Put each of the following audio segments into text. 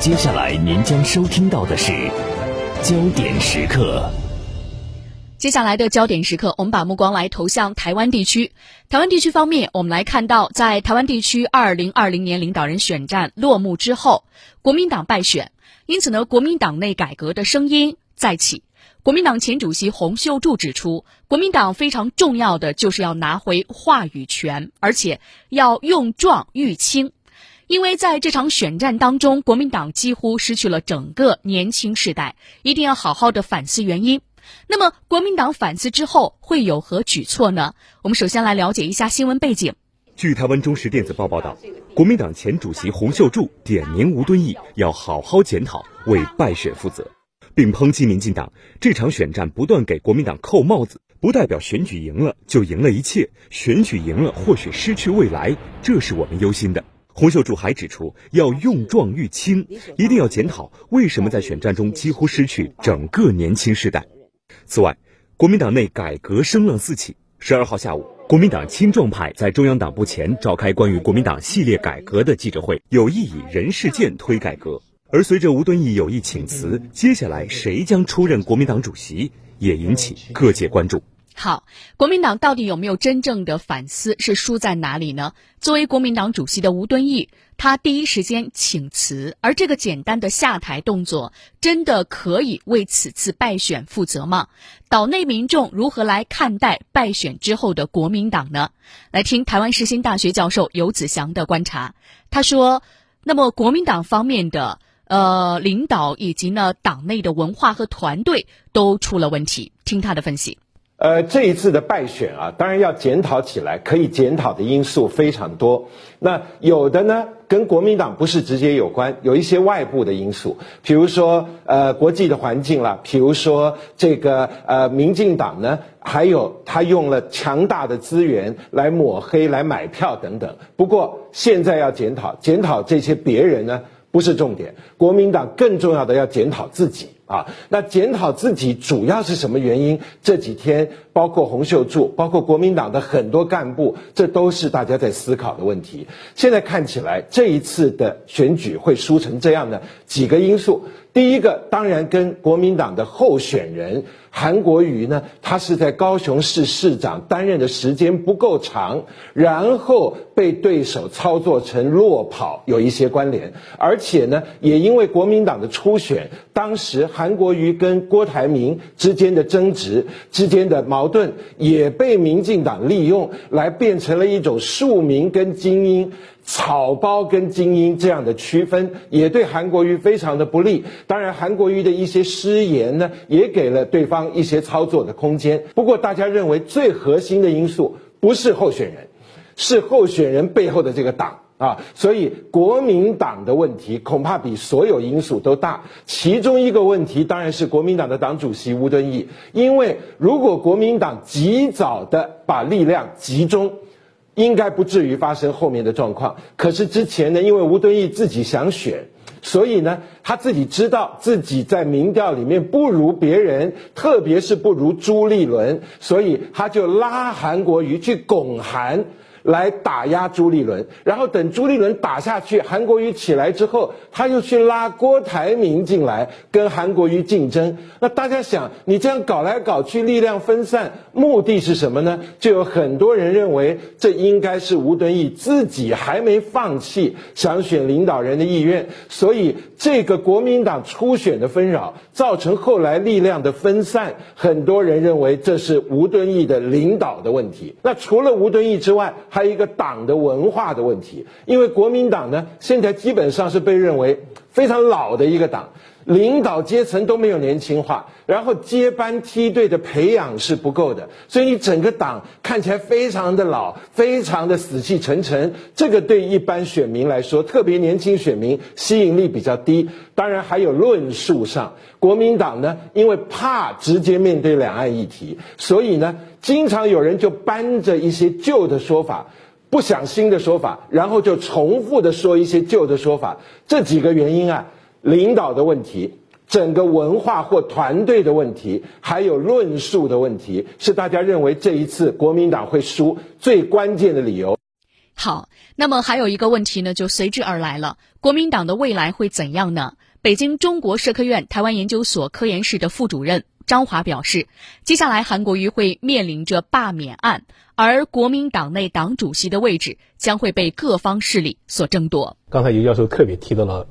接下来您将收听到的是焦点时刻。接下来的焦点时刻，我们把目光来投向台湾地区。台湾地区方面，我们来看到，在台湾地区二零二零年领导人选战落幕之后，国民党败选，因此呢，国民党内改革的声音再起。国民党前主席洪秀柱指出，国民党非常重要的就是要拿回话语权，而且要用壮育轻，因为在这场选战当中，国民党几乎失去了整个年轻世代，一定要好好的反思原因。那么，国民党反思之后会有何举措呢？我们首先来了解一下新闻背景。据台湾中时电子报报道，国民党前主席洪秀柱点名吴敦义要好好检讨，为败选负责，并抨击民进党这场选战不断给国民党扣帽子，不代表选举赢了就赢了一切，选举赢了或许失去未来，这是我们忧心的。洪秀柱还指出，要用壮育轻，一定要检讨为什么在选战中几乎失去整个年轻世代。此外，国民党内改革声浪四起。十二号下午，国民党青壮派在中央党部前召开关于国民党系列改革的记者会，有意以人事件推改革。而随着吴敦义有意请辞，接下来谁将出任国民党主席，也引起各界关注。好，国民党到底有没有真正的反思？是输在哪里呢？作为国民党主席的吴敦义，他第一时间请辞，而这个简单的下台动作，真的可以为此次败选负责吗？岛内民众如何来看待败选之后的国民党呢？来听台湾世新大学教授游子祥的观察。他说：“那么国民党方面的呃领导以及呢党内的文化和团队都出了问题。”听他的分析。呃，这一次的败选啊，当然要检讨起来，可以检讨的因素非常多。那有的呢，跟国民党不是直接有关，有一些外部的因素，比如说呃国际的环境啦，比如说这个呃民进党呢，还有他用了强大的资源来抹黑、来买票等等。不过现在要检讨，检讨这些别人呢，不是重点。国民党更重要的要检讨自己。啊，那检讨自己主要是什么原因？这几天，包括洪秀柱，包括国民党的很多干部，这都是大家在思考的问题。现在看起来，这一次的选举会输成这样的几个因素。第一个当然跟国民党的候选人韩国瑜呢，他是在高雄市市长担任的时间不够长，然后被对手操作成落跑有一些关联，而且呢，也因为国民党的初选，当时韩国瑜跟郭台铭之间的争执之间的矛盾，也被民进党利用来变成了一种庶民跟精英。草包跟精英这样的区分，也对韩国瑜非常的不利。当然，韩国瑜的一些失言呢，也给了对方一些操作的空间。不过，大家认为最核心的因素不是候选人，是候选人背后的这个党啊。所以，国民党的问题恐怕比所有因素都大。其中一个问题当然是国民党的党主席吴敦义，因为如果国民党及早的把力量集中。应该不至于发生后面的状况。可是之前呢，因为吴敦义自己想选，所以呢，他自己知道自己在民调里面不如别人，特别是不如朱立伦，所以他就拉韩国瑜去拱韩。来打压朱立伦，然后等朱立伦打下去，韩国瑜起来之后，他又去拉郭台铭进来跟韩国瑜竞争。那大家想，你这样搞来搞去，力量分散，目的是什么呢？就有很多人认为，这应该是吴敦义自己还没放弃想选领导人的意愿，所以这个国民党初选的纷扰，造成后来力量的分散。很多人认为这是吴敦义的领导的问题。那除了吴敦义之外，还有一个党的文化的问题，因为国民党呢，现在基本上是被认为非常老的一个党，领导阶层都没有年轻化，然后接班梯队的培养是不够的，所以你整个党看起来非常的老，非常的死气沉沉。这个对一般选民来说，特别年轻选民吸引力比较低。当然还有论述上，国民党呢，因为怕直接面对两岸议题，所以呢。经常有人就搬着一些旧的说法，不想新的说法，然后就重复的说一些旧的说法。这几个原因啊，领导的问题，整个文化或团队的问题，还有论述的问题，是大家认为这一次国民党会输最关键的理由。好，那么还有一个问题呢，就随之而来了，国民党的未来会怎样呢？北京中国社科院台湾研究所科研室的副主任张华表示，接下来韩国瑜会面临着罢免案，而国民党内党主席的位置将会被各方势力所争夺。刚才尤教授特别提到了。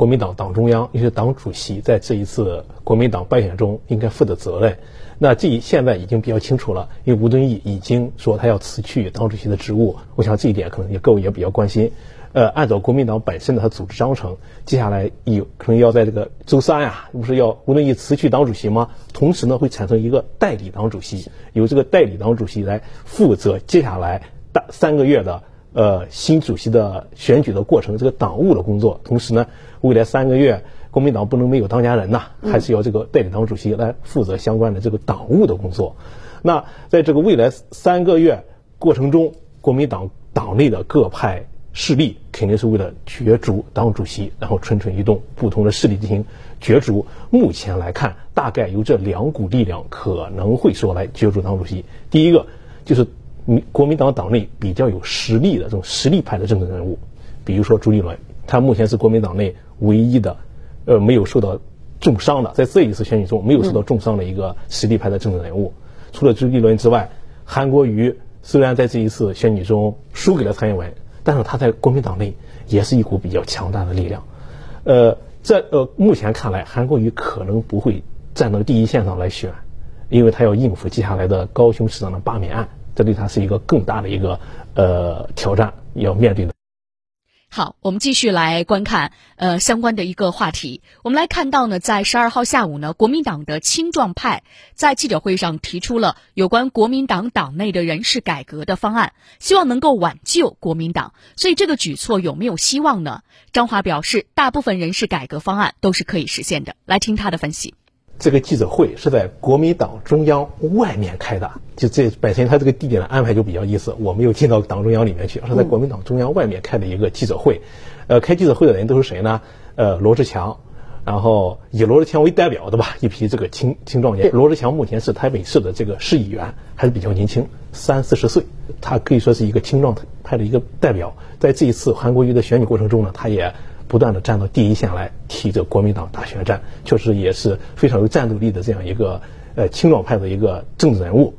国民党党中央，也是党主席，在这一次国民党败选中应该负的责任。那这现在已经比较清楚了，因为吴敦义已经说他要辞去党主席的职务。我想这一点可能也各位也比较关心。呃，按照国民党本身的他组织章程，接下来有可能要在这个周三呀，不是要吴敦义辞去党主席吗？同时呢，会产生一个代理党主席，由这个代理党主席来负责接下来大三个月的。呃，新主席的选举的过程，这个党务的工作，同时呢，未来三个月，国民党不能没有当家人呐，还是要这个代理党主席来负责相关的这个党务的工作。那在这个未来三个月过程中，国民党党内的各派势力肯定是为了角逐党主席，然后蠢蠢欲动，不同的势力进行角逐。目前来看，大概由这两股力量可能会说来角逐党主席。第一个就是。民国民党党内比较有实力的这种实力派的政治人物，比如说朱立伦，他目前是国民党内唯一的，呃，没有受到重伤的，在这一次选举中没有受到重伤的一个实力派的政治人物。除了朱立伦之外，韩国瑜虽然在这一次选举中输给了蔡英文，但是他在国民党内也是一股比较强大的力量。呃，这呃，目前看来，韩国瑜可能不会站到第一线上来选，因为他要应付接下来的高雄市长的罢免案。这对他是一个更大的一个呃挑战要面对的。好，我们继续来观看呃相关的一个话题。我们来看到呢，在十二号下午呢，国民党的青壮派在记者会上提出了有关国民党党内的人事改革的方案，希望能够挽救国民党。所以这个举措有没有希望呢？张华表示，大部分人事改革方案都是可以实现的。来听他的分析。这个记者会是在国民党中央外面开的，就这本身他这个地点的安排就比较意思，我没有进到党中央里面去，而是在国民党中央外面开的一个记者会。呃，开记者会的人都是谁呢？呃，罗志强，然后以罗志强为代表的吧，一批这个青青壮年。罗志强目前是台北市的这个市议员，还是比较年轻，三四十岁，他可以说是一个青壮派的一个代表。在这一次韩国瑜的选举过程中呢，他也。不断的站到第一线来替着国民党打选战，确实也是非常有战斗力的这样一个呃青壮派的一个政治人物。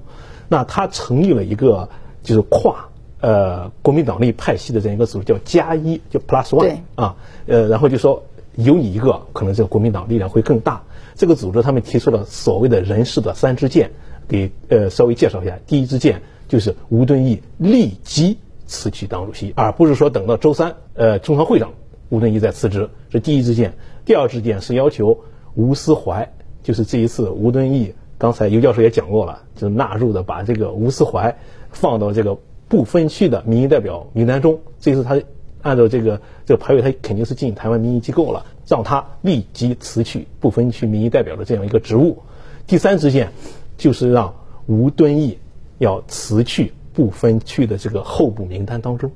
那他成立了一个就是跨呃国民党内派系的这样一个组织，叫加一，叫 Plus One 啊，呃，然后就说有你一个，可能这个国民党力量会更大。这个组织他们提出了所谓的人事的三支箭，给呃稍微介绍一下。第一支箭就是吴敦义立即辞去党主席，而不是说等到周三呃中常会上。吴敦义在辞职，这第一支箭。第二支箭是要求吴思怀，就是这一次吴敦义，刚才尤教授也讲过了，就是纳入的把这个吴思怀放到这个不分区的民意代表名单中。这次他按照这个这个排位，他肯定是进台湾民意机构了，让他立即辞去不分区民意代表的这样一个职务。第三支箭就是让吴敦义要辞去不分区的这个候补名单当中。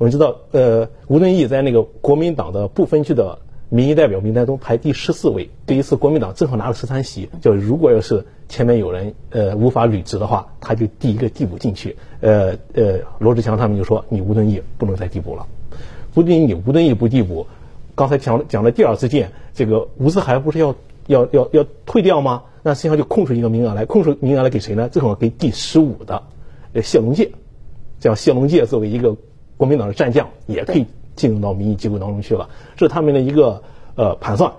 我们知道，呃，吴敦义在那个国民党的不分区的民意代表名单中排第十四位。这一次国民党正好拿了十三席，就如果要是前面有人呃无法履职的话，他就第一个递补进去。呃呃，罗志强他们就说你吴敦义不能再递补了。不仅你吴敦义不递补，刚才讲讲的第二次见，这个吴思海不是要要要要退掉吗？那实际上就空出一个名额来，空出名额来给谁呢？正好给第十五的呃谢龙介，这样谢龙介作为一个。国民党的战将也可以进入到民意机构当中去了，这是他们的一个呃盘算。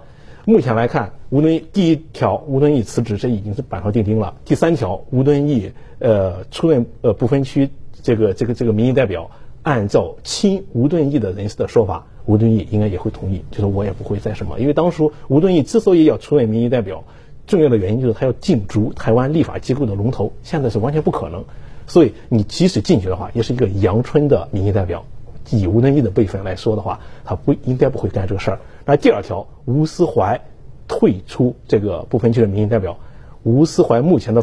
目前来看，吴敦义第一条，吴敦义辞职，这已经是板上钉钉了。第三条，吴敦义呃出任呃不分区这个这个这个民意代表，按照亲吴敦义的人士的说法，吴敦义应该也会同意，就是我也不会再什么。因为当初吴敦义之所以要出任民意代表，重要的原因就是他要进逐台湾立法机构的龙头，现在是完全不可能。所以你即使进去的话，也是一个阳春的民意代表。以吴能义的辈分来说的话，他不应该不会干这个事儿。那第二条，吴思怀退出这个不分区的民意代表。吴思怀目前的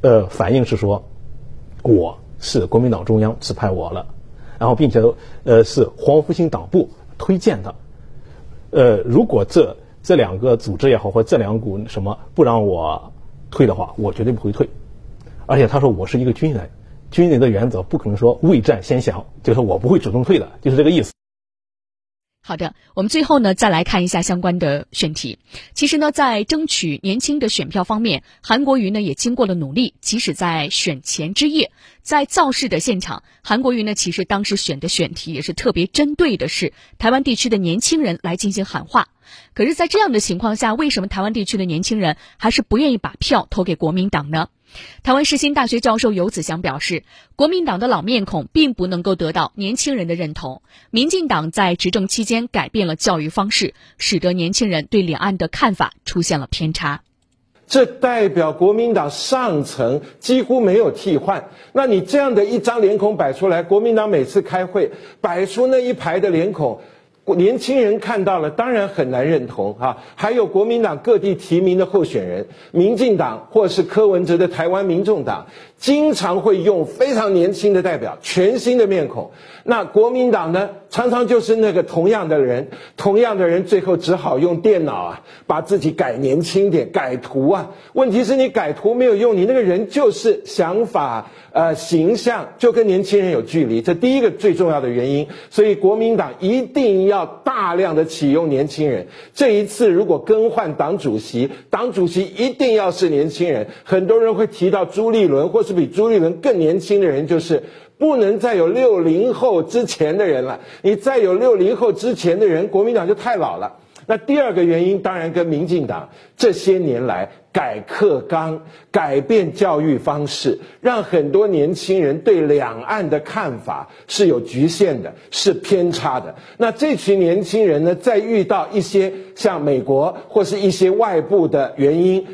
呃反应是说，我是国民党中央指派我了，然后并且呃是黄复兴党部推荐的。呃，如果这这两个组织也好，或这两股什么不让我退的话，我绝对不会退。而且他说我是一个军人，军人的原则不可能说未战先降，就是我不会主动退的，就是这个意思。好的，我们最后呢再来看一下相关的选题。其实呢，在争取年轻的选票方面，韩国瑜呢也经过了努力。即使在选前之夜，在造势的现场，韩国瑜呢其实当时选的选题也是特别针对的是台湾地区的年轻人来进行喊话。可是，在这样的情况下，为什么台湾地区的年轻人还是不愿意把票投给国民党呢？台湾世新大学教授游子祥表示，国民党的老面孔并不能够得到年轻人的认同。民进党在执政期间改变了教育方式，使得年轻人对两岸的看法出现了偏差。这代表国民党上层几乎没有替换。那你这样的一张脸孔摆出来，国民党每次开会摆出那一排的脸孔。年轻人看到了，当然很难认同哈。还有国民党各地提名的候选人，民进党或是柯文哲的台湾民众党。经常会用非常年轻的代表，全新的面孔。那国民党呢，常常就是那个同样的人，同样的人，最后只好用电脑啊，把自己改年轻点，改图啊。问题是你改图没有用，你那个人就是想法、呃形象就跟年轻人有距离。这第一个最重要的原因。所以国民党一定要要大量的启用年轻人。这一次如果更换党主席，党主席一定要是年轻人。很多人会提到朱立伦或。是比朱立伦更年轻的人，就是不能再有六零后之前的人了。你再有六零后之前的人，国民党就太老了。那第二个原因，当然跟民进党这些年来改课纲、改变教育方式，让很多年轻人对两岸的看法是有局限的，是偏差的。那这群年轻人呢，在遇到一些像美国或是一些外部的原因。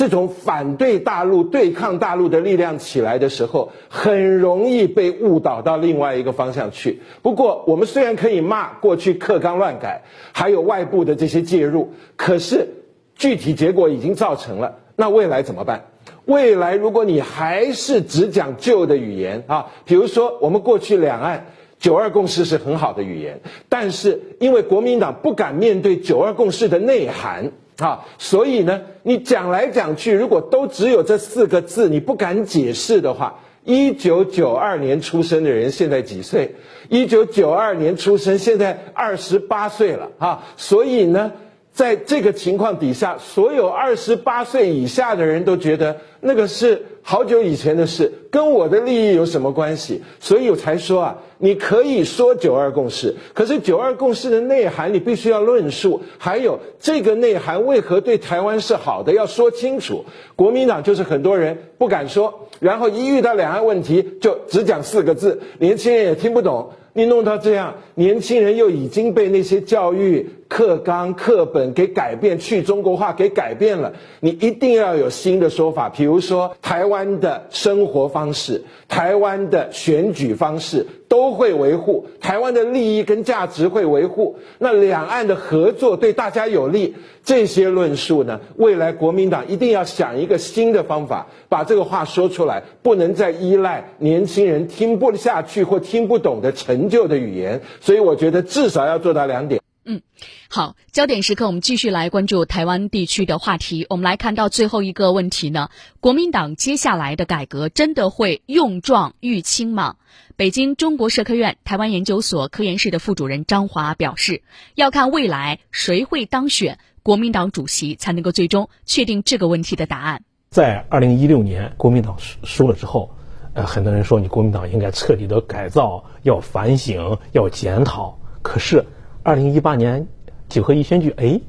这种反对大陆、对抗大陆的力量起来的时候，很容易被误导到另外一个方向去。不过，我们虽然可以骂过去课纲乱改，还有外部的这些介入，可是具体结果已经造成了。那未来怎么办？未来如果你还是只讲旧的语言啊，比如说我们过去两岸九二共识是很好的语言，但是因为国民党不敢面对九二共识的内涵。啊，所以呢，你讲来讲去，如果都只有这四个字，你不敢解释的话，一九九二年出生的人现在几岁？一九九二年出生，现在二十八岁了啊！所以呢，在这个情况底下，所有二十八岁以下的人都觉得那个是。好久以前的事，跟我的利益有什么关系？所以我才说啊，你可以说九二共识，可是九二共识的内涵你必须要论述，还有这个内涵为何对台湾是好的，要说清楚。国民党就是很多人不敢说，然后一遇到两岸问题就只讲四个字，年轻人也听不懂。你弄到这样，年轻人又已经被那些教育课纲、课本给改变，去中国化给改变了。你一定要有新的说法，比如说台湾安的生活方式、台湾的选举方式都会维护，台湾的利益跟价值会维护。那两岸的合作对大家有利，这些论述呢，未来国民党一定要想一个新的方法，把这个话说出来，不能再依赖年轻人听不下去或听不懂的。陈旧的语言，所以我觉得至少要做到两点。嗯，好，焦点时刻我们继续来关注台湾地区的话题。我们来看到最后一个问题呢，国民党接下来的改革真的会用壮育轻吗？北京中国社科院台湾研究所科研室的副主任张华表示，要看未来谁会当选国民党主席，才能够最终确定这个问题的答案。在二零一六年国民党输了之后。呃，很多人说你国民党应该彻底的改造，要反省，要检讨。可是，二零一八年九合一选举，哎，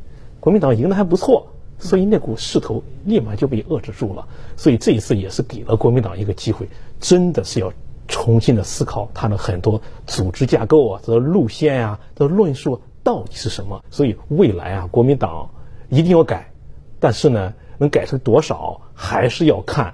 国民党赢得还不错，所以那股势头立马就被遏制住了。所以这一次也是给了国民党一个机会，真的是要重新的思考他的很多组织架构啊、这路线呀、的论述到底是什么。所以未来啊，国民党一定要改，但是呢，能改成多少，还是要看。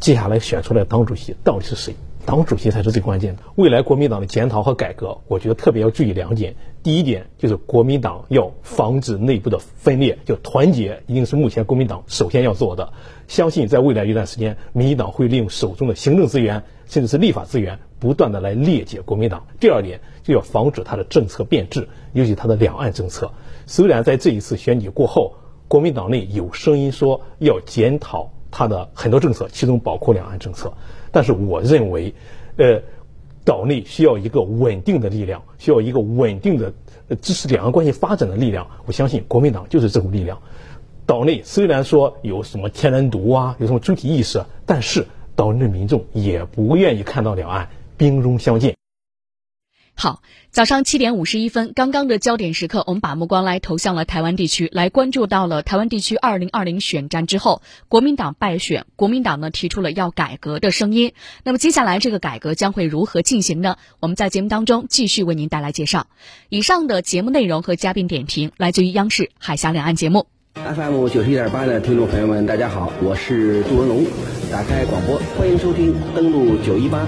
接下来选出来党主席到底是谁？党主席才是最关键的。未来国民党的检讨和改革，我觉得特别要注意两点。第一点就是国民党要防止内部的分裂，就团结一定是目前国民党首先要做的。相信在未来一段时间，民进党会利用手中的行政资源，甚至是立法资源，不断的来裂解国民党。第二点就要防止他的政策变质，尤其他的两岸政策。虽然在这一次选举过后，国民党内有声音说要检讨。它的很多政策，其中包括两岸政策。但是我认为，呃，岛内需要一个稳定的力量，需要一个稳定的支持两岸关系发展的力量。我相信国民党就是这股力量。岛内虽然说有什么天然独啊，有什么主体意识，但是岛内民众也不愿意看到两岸兵戎相见。好，早上七点五十一分，刚刚的焦点时刻，我们把目光来投向了台湾地区，来关注到了台湾地区二零二零选战之后，国民党败选，国民党呢提出了要改革的声音。那么接下来这个改革将会如何进行呢？我们在节目当中继续为您带来介绍。以上的节目内容和嘉宾点评来自于央视海峡两岸节目。FM 九十一点八的听众朋友们，大家好，我是杜文龙，打开广播，欢迎收听登录九一八。